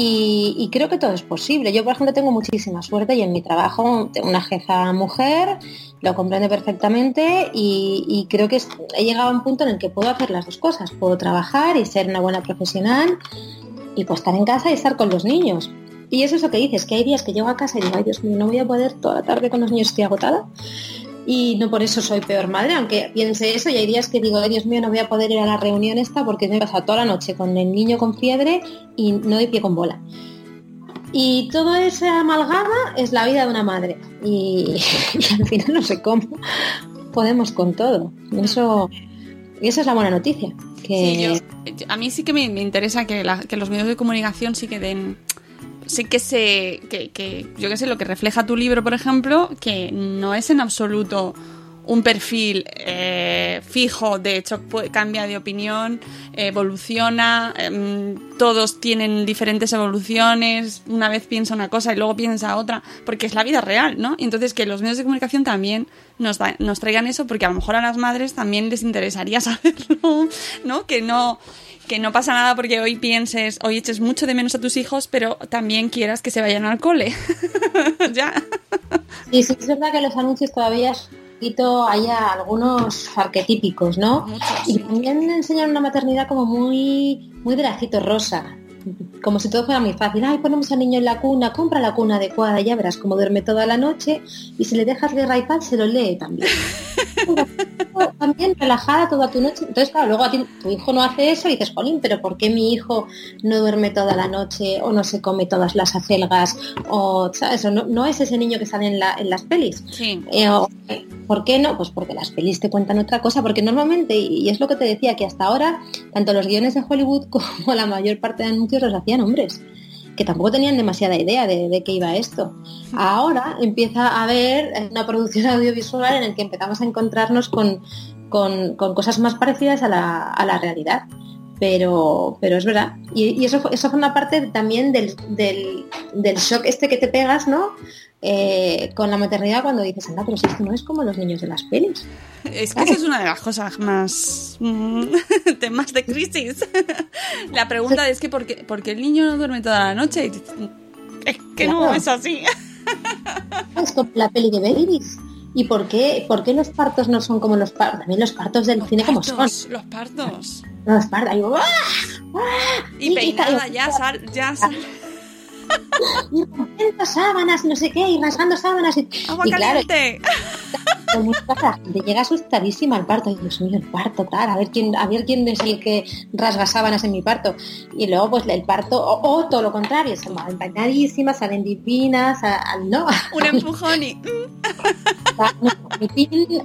Y, creo que todo es posible. Yo, por ejemplo, tengo muchísima suerte y en mi trabajo tengo una jefa mujer, lo comprende perfectamente y, y creo que he llegado a un punto en el que puedo hacer las dos cosas. Puedo trabajar y ser una buena profesional y pues estar en casa y estar con los niños. Y eso es lo que dices, que hay días que llego a casa y digo, ay Dios mío, no voy a poder toda la tarde con los niños, estoy agotada. Y no por eso soy peor madre, aunque piense eso, y hay días que digo, ay Dios mío, no voy a poder ir a la reunión esta porque me he pasado toda la noche con el niño con fiebre y no doy pie con bola. Y toda esa amalgama es la vida de una madre. Y, y al final no sé cómo podemos con todo. Y Eso, esa es la buena noticia. Que Sí, yo- yo- a mí sí que me, me interesa que, la- que los medios de comunicación sí que den. Sí que se. Que, que, yo qué sé, lo que refleja tu libro, por ejemplo, que no es en absoluto un perfil eh, fijo, de hecho cambia de opinión, evoluciona, em, todos tienen diferentes evoluciones, una vez piensa una cosa y luego piensa otra, porque es la vida real, ¿no? Entonces que los medios de comunicación también nos, da- nos traigan eso, porque a lo mejor a las madres también les interesaría saberlo, ¿no? Que no que no pasa nada porque hoy pienses, hoy eches mucho de menos a tus hijos, pero también quieras que se vayan al cole. ya. Y sí, es verdad que los anuncios todavía poquito, haya algunos arquetípicos, ¿no? Muchos, Y también enseñan una maternidad como muy, muy de lacito rosa. Como si todo fuera muy fácil. Ay, ponemos al niño en la cuna, compra la cuna adecuada, ya verás cómo duerme toda la noche. Y si le dejas leer iPad, se lo lee también. también relajada toda tu noche. Entonces, claro, luego a ti, tu hijo no hace eso y dices, Jolín, pero ¿por qué mi hijo no duerme toda la noche o no se come todas las acelgas? O, ¿sabes? O no, no es ese niño que sale en, la- en las pelis. Sí. Eh, o- ¿Por qué no? Pues porque las pelis te cuentan otra cosa, porque normalmente, y es lo que te decía, que hasta ahora, tanto los guiones de Hollywood como la mayor parte de anuncios los hacían hombres, que tampoco tenían demasiada idea de, de qué iba esto. Ahora empieza a haber una producción audiovisual en el que empezamos a encontrarnos con, con- con cosas más parecidas a la, a la realidad. Pero, pero es verdad. Y, y eso, fue- eso forma parte también del, del, del shock este que te pegas, ¿no? Eh, con la maternidad cuando dices, anda, pero si esto no es como los niños de las pelis. Es que esa es una de las cosas más mm, temas de crisis. La pregunta es que ¿por qué, por qué el niño no duerme toda la noche? Es que no es así. Es como la peli de Babies. ¿Y por qué, por qué los partos no son como los partos? También los partos del cine como son. Los partos. Los partos. ahí, ¡guau! Y Y- peinada y- ya sal, ya sal. Y rompiendo sábanas, no sé qué, y rasgando sábanas. Y, Agua y claro, caliente. la gente llega asustadísima al parto. Y Dios mío, el parto, tal, a ver quién, a ver quién es el que rasga sábanas en mi parto. Y luego, pues el parto, o, o todo lo contrario, se van bañadísimas, salen divinas, a- al no. Un empujón y. mm,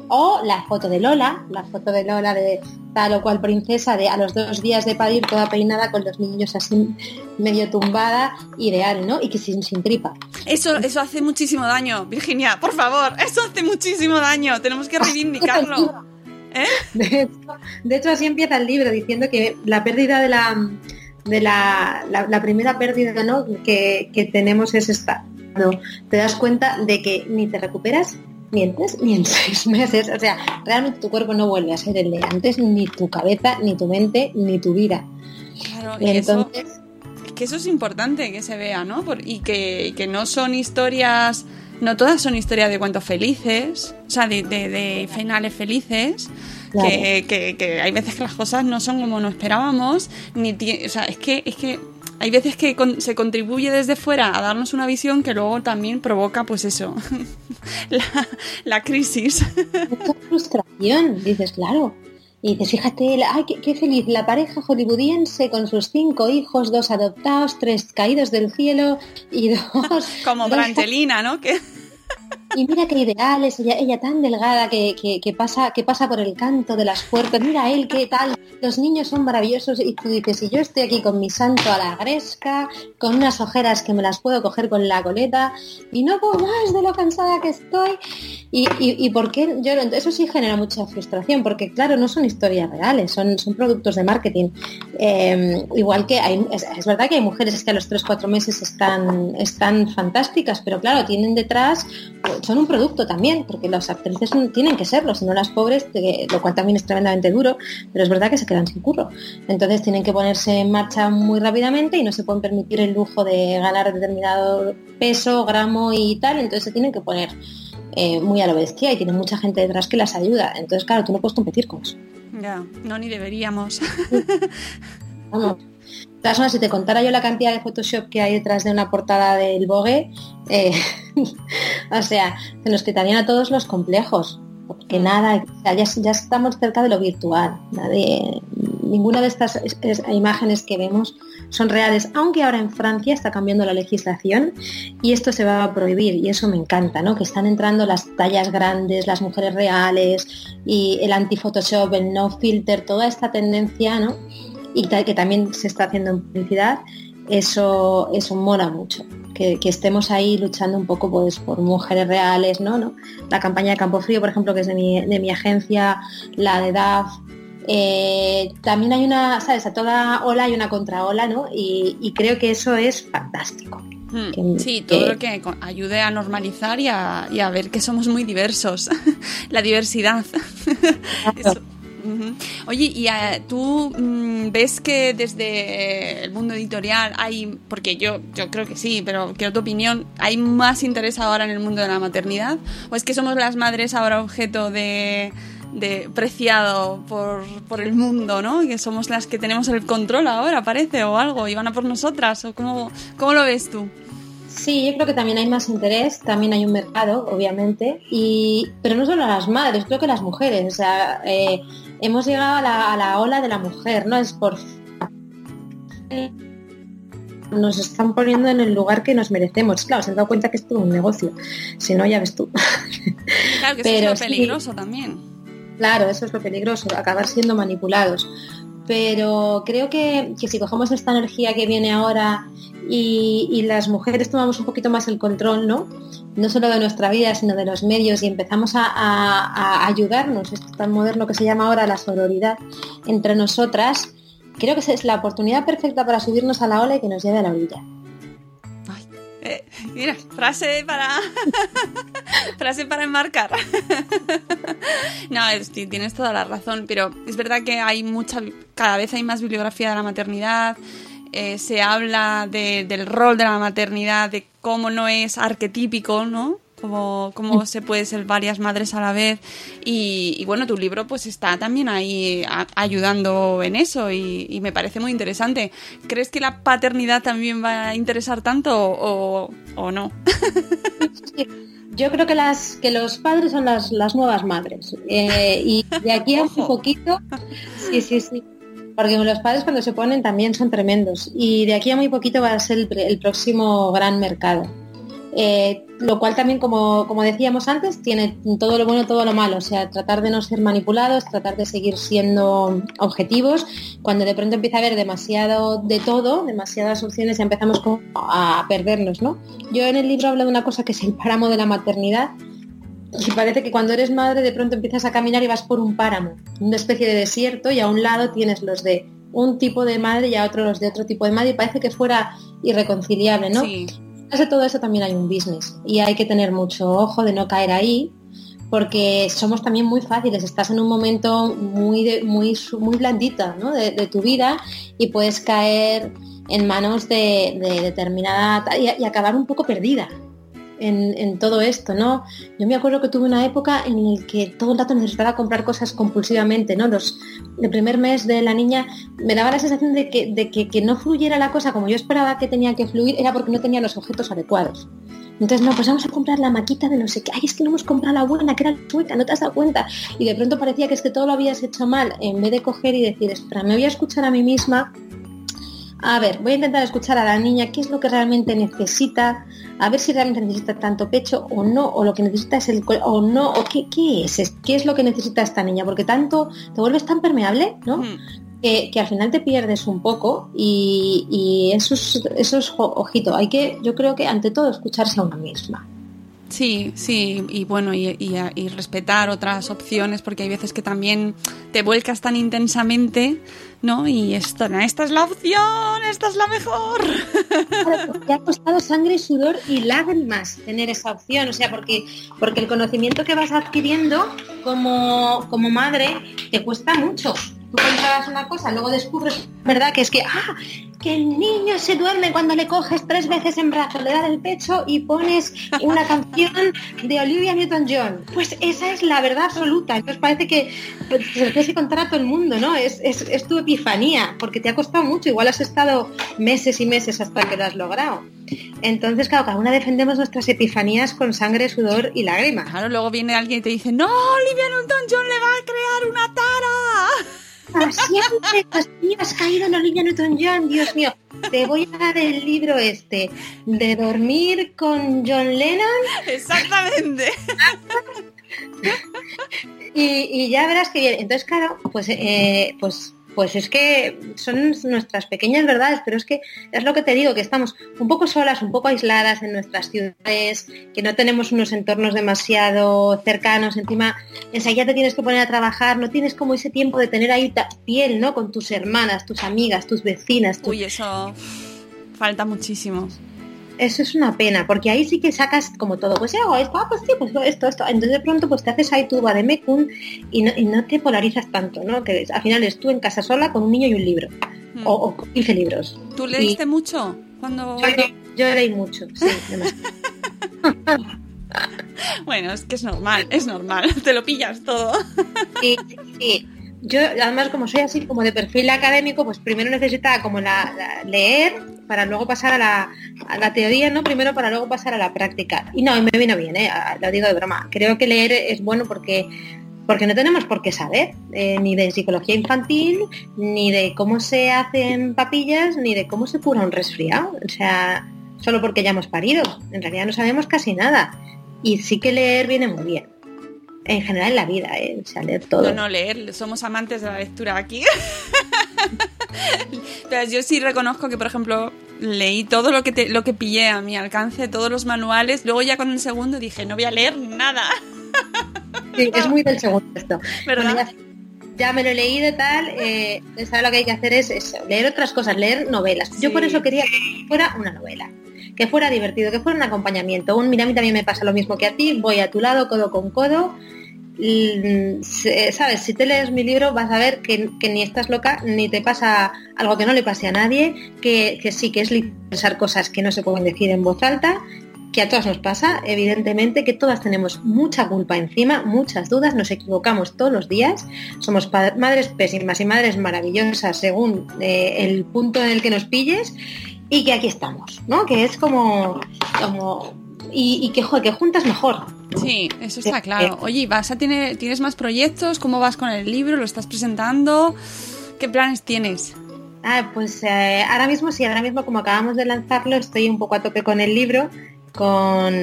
o la foto de Lola, la foto de Lola de tal o cual princesa de a los dos días de parir toda peinada con los niños así medio tumbada, ideal, ¿no? Y que sin, sin tripa. Eso, eso hace muchísimo daño, Virginia, por favor. Eso hace muchísimo daño. Tenemos que reivindicarlo. ¿Eh? De hecho, de hecho, así empieza el libro diciendo que la pérdida de la de la, la- la primera pérdida ¿no? que, que tenemos es esta. Cuando te das cuenta de que ni te recuperas ni en tres ni en seis meses. O sea, realmente tu cuerpo no vuelve a ser el de antes, ni tu cabeza, ni tu mente, ni tu vida. Claro, y Entonces, es que eso es importante que se vea, ¿no? Por- y que, que no son historias, no todas son historias de cuentos felices, o sea, de, de- de finales felices. Claro. Que, que- que hay veces que las cosas no son como no esperábamos, ni o sea, es que, es que hay veces que con- se contribuye desde fuera a darnos una visión que luego también provoca, pues eso, la, la crisis. mucha frustración, dices, claro. Y dices, fíjate, ay, qué, qué feliz, la pareja hollywoodiense con sus cinco hijos, dos adoptados, tres caídos del cielo y dos... Como dos- Brangelina, ¿no? Que y mira qué ideales, ella, ella tan delgada que, que, pasa, que pasa por el canto de las puertas, mira él qué tal, los niños son maravillosos y tú dices, y yo estoy aquí con mi santo a la gresca, con unas ojeras que me las puedo coger con la coleta y no puedo más de lo cansada que estoy. Y, y, por qué yo eso sí genera mucha frustración, porque claro, no son historias reales, son, son productos de marketing. Em, igual que hay, es, verdad que hay mujeres que a los 3-4 meses están, están fantásticas, pero claro, tienen detrás, son un producto también, porque las actrices tienen que serlo, si no las pobres, lo cual también es tremendamente duro, pero es verdad que se quedan sin curro. Entonces tienen que ponerse en marcha muy rápidamente y no se pueden permitir el lujo de ganar determinado peso, gramo y tal, entonces se tienen que poner eh, muy a la bestia y tienen mucha gente detrás que las ayuda. Entonces, claro, tú no puedes competir con eso. Ya, no, ni deberíamos. Vamos. Si te contara yo la cantidad de Photoshop que hay detrás de una portada del Vogue, eh, o sea, se nos quitarían a todos los complejos. Porque mm. nada, ya, ya, estamos cerca de lo virtual. Nadie, ninguna de estas imágenes que vemos son reales, aunque ahora en Francia está cambiando la legislación y esto se va a prohibir y eso me encanta, ¿no? Que están entrando las tallas grandes, las mujeres reales y el anti-Photoshop, el no filter, toda esta tendencia, ¿no? Y que también se está haciendo en publicidad, eso, eso mola mucho. Que, estemos ahí luchando un poco pues, por mujeres reales, ¿no? ¿no? La campaña de Campo Frío, por ejemplo, que es de mi, de mi agencia, la de DAF, eh, también hay una, ¿sabes? A toda ola hay una contraola, ¿no? Y, creo que eso es fantástico. Hmm. sí, todo lo que ayude a normalizar y a, ver que somos muy diversos. La diversidad. Oye, ¿y eh, tú mm, ves que desde el mundo editorial hay, porque yo, yo creo que sí, pero quiero tu opinión, ¿hay más interés ahora en el mundo de la maternidad? ¿O es que somos las madres ahora objeto de, de preciado por, por, el mundo, ¿no? Que somos las que tenemos el control ahora, parece, o algo, y van a por nosotras, o cómo, cómo lo ves tú? Sí, yo creo que también hay más interés, también hay un mercado, obviamente, y, pero no solo las madres, creo que las mujeres, o sea, eh, hemos llegado a la, a la ola de la mujer, ¿no? Es por nos están poniendo en el lugar que nos merecemos. Claro, se han dado cuenta que es todo un negocio. Si no, ya ves tú. Claro, que Pero es peligroso también. Claro, eso es lo peligroso, acabar siendo manipulados. Pero creo que, si cogemos esta energía que viene ahora y, las mujeres tomamos un poquito más el control, ¿no? No solo de nuestra vida, sino de los medios y empezamos a, ayudarnos, esto tan moderno que se llama ahora la sororidad entre nosotras, creo que es la oportunidad perfecta para subirnos a la ola y que nos lleve a la orilla. Eh, mira, frase para frase para enmarcar. no, tienes toda la razón, pero es verdad que hay mucha, cada vez hay más bibliografía de la maternidad. Eh, se habla del rol de la maternidad, de cómo no es arquetípico, ¿no? Cómo, se puede ser varias madres a la vez. Y, bueno, tu libro pues está también ahí ayudando en eso y, me parece muy interesante. ¿Crees que la paternidad también va a interesar tanto o, no? Yo creo que las que los padres son las, nuevas madres. Eh, y de aquí a un poquito, sí, sí, sí. Porque los padres cuando se ponen también son tremendos. Y de aquí a muy poquito va a ser el próximo gran mercado. Eh, lo cual también, como, decíamos antes, tiene todo lo bueno y todo lo malo. O sea, tratar de no ser manipulados, tratar de seguir siendo objetivos. Cuando de pronto empieza a haber demasiado de todo, demasiadas opciones, ya empezamos a perdernos, ¿no? Yo en el libro hablo de una cosa que es el páramo de la maternidad. Y parece que cuando eres madre de pronto empiezas a caminar y vas por un páramo, una especie de desierto, y a un lado tienes los de un tipo de madre y a otro los de otro tipo de madre, y parece que fuera irreconciliable, ¿no? De todo eso también hay un business y hay que tener mucho ojo de no caer ahí porque somos también muy fáciles, estás en un momento muy, muy, muy blandita de, tu vida y puedes caer en manos de, determinada y, acabar un poco perdida en, todo esto, ¿no? Yo me acuerdo que tuve una época en la que todo el rato necesitaba comprar cosas compulsivamente, ¿no? Los, el primer mes de la niña me daba la sensación de que, de que, no fluyera la cosa como yo esperaba que tenía que fluir, era porque no tenía los objetos adecuados. Entonces, no, pues vamos a comprar la maquita de no sé qué. Ay, es que no hemos comprado la buena, que era sueca, no te has dado cuenta. Y de pronto parecía que es que todo lo habías hecho mal, en vez de coger y decir, espera, me voy a escuchar a mí misma a ver, voy a intentar escuchar a la niña qué es lo que realmente necesita, a ver si realmente necesita tanto pecho o no, o lo que necesita es el o no, o qué, qué es, qué es lo que necesita esta niña, porque tanto te vuelves tan permeable, ¿no? Hmm. Que, que al final te pierdes un poco y, y eso es, ojito, hay que, yo creo que ante todo escucharse a una misma. Sí, sí, y bueno, y, y- y respetar otras opciones, porque hay veces que también te vuelcas tan intensamente, ¿no? Y esto, no, esta es la opción, esta es la mejor. Te ha costado sangre, sudor y lágrimas tener esa opción, o sea, porque, porque el conocimiento que vas adquiriendo como, como madre te cuesta mucho. Tú controlas una cosa, luego descubres, ¿verdad? Que es que, ah, que el niño se duerme cuando le coges tres veces en brazo, le das el pecho y pones una canción de Olivia Newton-John. Pues esa es la verdad absoluta. Entonces parece que pues, se lo tienes que contar a todo el mundo, ¿no? Es, es, es tu epifanía, porque te ha costado mucho. Igual has estado meses y meses hasta que lo has logrado. Entonces, claro, cada una defendemos nuestras epifanías con sangre, sudor y lágrimas. Claro, luego viene alguien y te dice, no, Olivia Newton-John le va a crear una tara. Siempre has, has caído en Olivia Newton-John, Dios mío. Te voy a dar el libro este de dormir con John Lennon Exactamente. y, y ya verás que bien. Entonces, claro, pues, eh, pues, pues es que son nuestras pequeñas verdades, pero es que es lo que te digo, que estamos un poco solas, un poco aisladas en nuestras ciudades, que no tenemos unos entornos demasiado cercanos, encima enseguida te tienes que poner a trabajar, no tienes como ese tiempo de tener ahí piel, ¿no? Con tus hermanas, tus amigas, tus vecinas, tus- Uy, eso falta muchísimo. Eso es una pena, porque ahí sí que sacas como todo, pues hago esto, ah, pues sí, pues esto, esto. Entonces de pronto pues te haces ahí tu vademecum y no, y no te polarizas tanto, ¿no? Que al final es tú en casa sola con un niño y un libro. Hmm. O, o 15 libros. ¿Tú leíste mucho? Cuando... Yo, yo leí mucho, sí. Bueno, es que es normal, es normal. Te lo pillas todo. Sí, sí, sí. Yo, además, como soy así como de perfil académico, pues primero necesitaba como la, leer para luego pasar a la, teoría, ¿no? Primero para luego pasar a la práctica. Y no, me vino bien, ¿eh? Ah, Lo digo de broma. Creo que leer es bueno porque porque no tenemos por qué saber eh, ni de psicología infantil, ni de cómo se hacen papillas, ni de cómo se cura un resfriado. O sea, solo porque ya hemos parido. En realidad no sabemos casi nada. Y sí que leer viene muy bien. En general en la vida, ¿eh? o sea, leer todo. No, no, leer. Somos amantes de la lectura aquí. Pero yo sí reconozco que, por ejemplo, leí todo lo que, te- lo que pillé a mi alcance, todos los manuales. Luego ya con el segundo dije, no voy a leer nada. Sí, es muy del segundo esto. ¿Verdad? Bueno, ya, ya me lo he leído y tal, eh, ¿sabes lo que hay que hacer? Es eso, leer otras cosas, leer novelas. Yo por eso quería que fuera una novela, que fuera divertido, que fuera un acompañamiento. Un, mira, a mí también me pasa lo mismo que a ti, voy a tu lado, codo con codo. y, se- Sabes, si te lees mi libro vas a ver que, que ni estás loca, ni te pasa algo que no le pase a nadie, que, que sí, que es pensar cosas que no se pueden decir en voz alta, que a todas nos pasa, evidentemente, que todas tenemos mucha culpa encima, muchas dudas, nos equivocamos todos los días, somos madres pésimas y madres maravillosas según eh, el punto en el que nos pilles y que aquí estamos, ¿no? Que es como, como y, y que, que juntas mejor. Sí, eso está claro. Oye, ¿vas a tener, ¿tienes más proyectos? ¿Cómo vas con el libro? ¿Lo estás presentando? ¿Qué planes tienes? Ah, pues eh, ahora mismo sí, ahora mismo como acabamos de lanzarlo, estoy un poco a tope con el libro, con,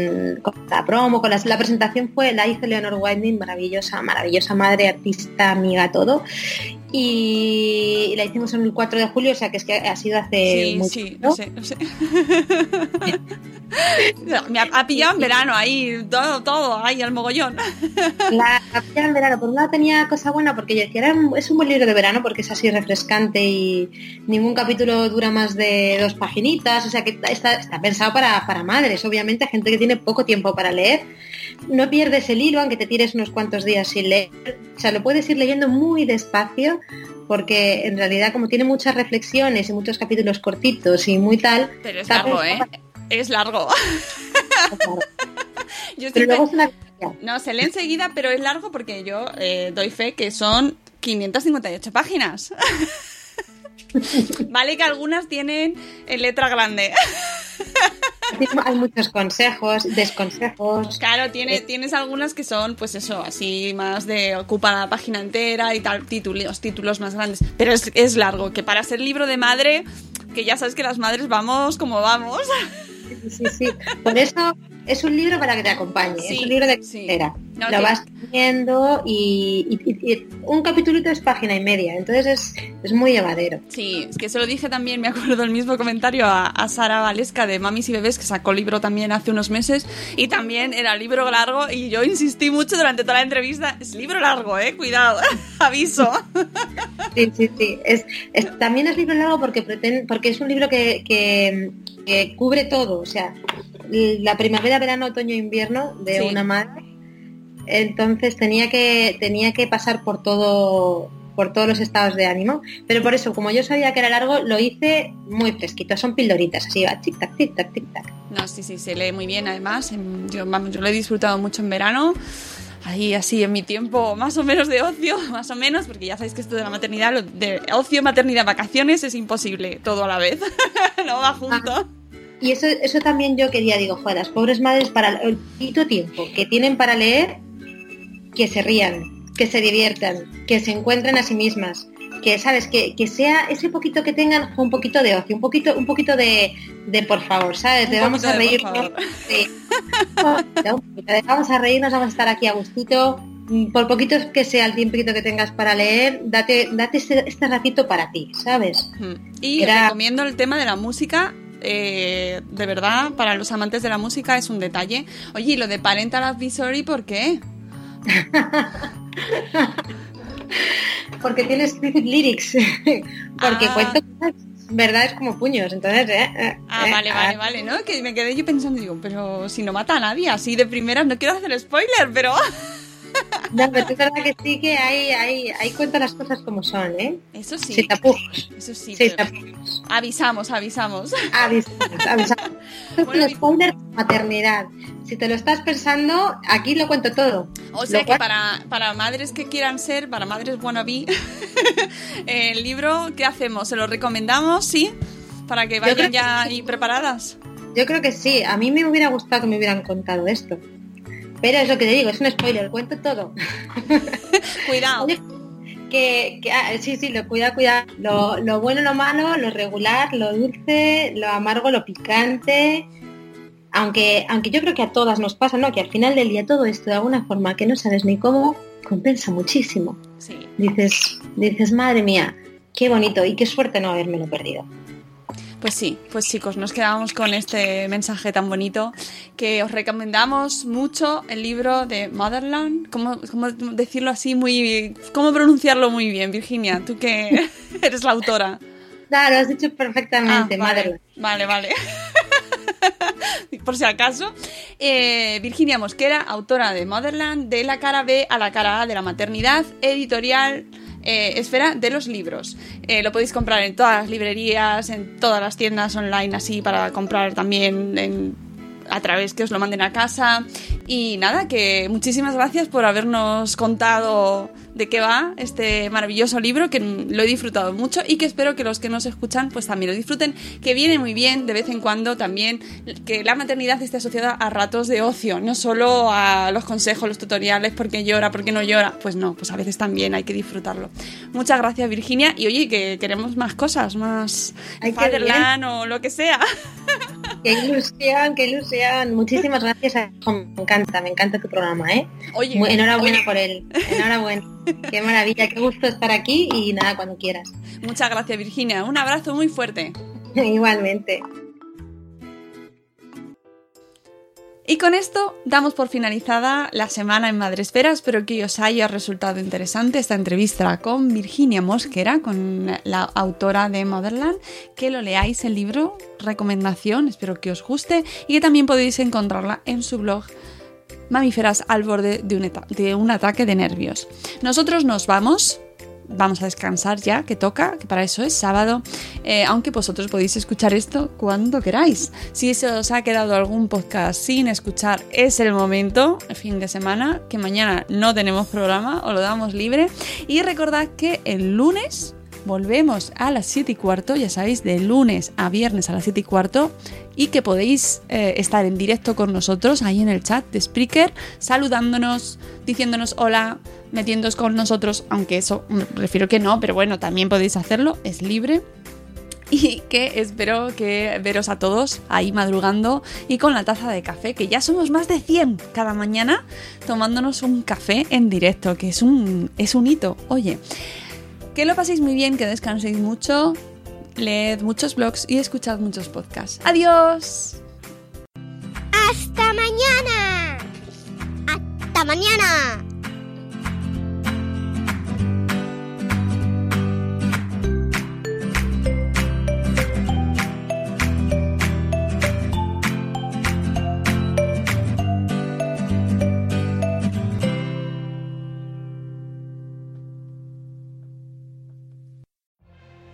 con la promo, con las- la presentación fue, la hizo Leonor Winding, maravillosa, maravillosa madre, artista, amiga, todo. Y la hicimos en el 4 de julio, o sea que es que ha sido hace Sí, mucho, sí, ¿no? no sé, no sé. Me ha, ha pillado en verano ahí, todo, todo, ahí al mogollón. La en verano, por un lado tenía cosa buena porque yo decía, es un buen libro de verano porque es así refrescante y ningún capítulo dura más de dos paginitas, o sea que está, está pensado para, para madres, obviamente, gente que tiene poco tiempo para leer. No pierdes el hilo, aunque te tires unos cuantos días sin leer. O sea, lo puedes ir leyendo muy despacio porque en realidad como tiene muchas reflexiones y muchos capítulos cortitos y muy tal... Pero es largo, ¿eh? Es largo. Pero luego es una... No, se lee enseguida, pero es largo porque yo eh, doy fe que son 558 páginas. vale que algunas tienen en letra grande. Hay muchos consejos, desconsejos. Claro, tiene, tienes algunas que son, pues eso, así más de ocupa la página entera y tal, títulos, títulos más grandes. Pero es, es largo, que para ser libro de madre, que que ya sabes que las madres vamos como vamos. Sí, sí, sí. Por eso es un libro para que te acompañe, Sí, es un libro de sí. No, Lo vas leyendo y, y- y- y un capitulito es página y media, entonces es, es muy llevadero. Sí, es que se lo dije también, me acuerdo el mismo comentario a, a Sara Valesca de Mamis y Bebés, que sacó libro también hace unos meses, y también era libro largo, y yo insistí mucho durante toda la entrevista, es libro largo, eh, cuidado, aviso. Sí, sí, sí. Es, es- también es libro largo porque, pretende, porque es un libro que, que- que cubre todo, o sea, la primavera, verano, otoño, invierno de Sí. una madre. Entonces tenía que, tenía que pasar por todo por todos los estados de ánimo, pero por eso, como yo sabía que era largo, lo hice muy fresquito, son pildoritas, así va, tic tac, tic tac, tic tac. No, sí, sí, se lee muy bien además, em, yo, vamos, yo lo he disfrutado mucho en verano, ahí así en mi tiempo más o menos de ocio, más o menos, porque ya sabéis que esto de la maternidad, de ocio, maternidad, vacaciones es imposible, todo a la vez, no va junto. Y eso, eso también yo quería, digo, joder, las pobres madres para el poquito tiempo que tienen para leer, que se rían, que se diviertan, que se encuentren a sí mismas, que sabes, que, que sea ese poquito que tengan un poquito de ocio, un poquito, un poquito de, de por favor, ¿sabes? De vamos a reírnos. De vamos a reírnos, vamos a estar aquí a gustito. Por poquito que sea el tiempito que tengas para leer, date, date este, este ratito para ti, ¿sabes? Y Era- recomiendo el tema de la música. Eh, de verdad, para los amantes de la música es un detalle. Oye, ¿y lo de Parental Advisory por qué? Porque tiene explicit lyrics. Porque Ah. cuento verdades como puños. Entonces, eh, eh, Ah, eh, vale, vale, ah, vale, ¿no? Que me quedé yo pensando, digo, pero si no mata a nadie, así de primeras, no quiero hacer spoiler, pero... No, pero es verdad que sí que hay, hay, hay cuenta las cosas como son, ¿eh? Eso sí, Sin tapujos. eso sí. Sin pero- tapujos. Avisamos, avisamos. Avisamos, avisamos. Bueno, spoiler de maternidad. Si te lo estás pensando, aquí lo cuento todo. O sea Lo que cual- para, para madres que quieran ser, para madres wannabe, el libro, ¿qué hacemos? ¿Se lo recomendamos? ¿Sí? Para que vayan que ya ahí preparadas. Yo creo que sí. A mí me hubiera gustado que me hubieran contado esto. Pero es lo que te digo, es un spoiler, cuento todo. Cuidado. Que, que- ah, sí, sí, lo cuida, cuida. Lo, lo bueno, lo malo, lo regular, lo dulce, lo amargo, lo picante. Aunque, aunque yo creo que a todas nos pasa, ¿no? Que al final del día todo esto de alguna forma que no sabes ni cómo, compensa muchísimo. Sí. Dices, dices, madre mía, qué bonito y qué suerte no habérmelo perdido. Pues sí, pues chicos, nos quedamos con este mensaje tan bonito que os recomendamos mucho el libro de Motherland. ¿Cómo, cómo decirlo así muy... cómo pronunciarlo muy bien, Virginia? Tú que eres la autora. Claro, lo has dicho perfectamente, Ah, vale, vale, vale. Por si acaso. Eh, Virginia Mosquera, autora de Motherland, de la cara B a la cara A de la maternidad, editorial eh, Esfera de los libros. Eh, lo podéis comprar en todas las librerías, en todas las tiendas online, así para comprar también a través que os lo manden a casa. Y nada, que muchísimas gracias por habernos contado de qué va este maravilloso libro, que lo he disfrutado mucho y que espero que los que nos escuchan pues también lo disfruten, que viene muy bien de vez en cuando también que la maternidad esté asociada a ratos de ocio, no solo a los consejos, los tutoriales, por qué llora, por qué no llora, pues no, pues a veces también hay que disfrutarlo. Muchas gracias Virginia y oye, que queremos más cosas, más Fatherland o lo que sea. Qué ilusión, qué ilusión. Muchísimas gracias. Me encanta, me encanta tu programa, ¿eh? Oye, Muy- enhorabuena oye, por él. Enhorabuena. Qué maravilla, qué gusto estar aquí y nada, cuando quieras. muchas gracias Virginia, un abrazo muy fuerte. Igualmente. Y con esto damos por finalizada la semana en Madresfera. Espero que os haya resultado interesante esta entrevista con Virginia Mosquera, con la autora de Motherland. Que lo leáis el libro, recomendación, espero que os guste y que también podéis encontrarla en su blog Mamíferas al borde de un, eta- de un ataque de nervios. Nosotros nos vamos. Vamos a descansar ya, que toca, que para eso es sábado, eh, aunque vosotros podéis escuchar esto cuando queráis. Si se os ha quedado algún podcast sin escuchar, es el momento, el fin de semana, que mañana no tenemos programa, o lo damos libre. Y recordad que el lunes volvemos a las 7 y cuarto, ya sabéis, de lunes a viernes a las 7 y cuarto, y que podéis eh, estar en directo con nosotros ahí en el chat de Spreaker, saludándonos, diciéndonos hola, metiéndoos con nosotros, aunque eso me refiero que no, pero bueno, también podéis hacerlo, es libre. y que espero que veros a todos ahí madrugando y con la taza de café, que ya somos más de 100 cada mañana tomándonos un café en directo, que es un, es un hito. Oye, que lo paséis muy bien, que descanséis mucho, leed muchos blogs y escuchad muchos podcasts. ¡Adiós! ¡Hasta mañana! ¡Hasta mañana!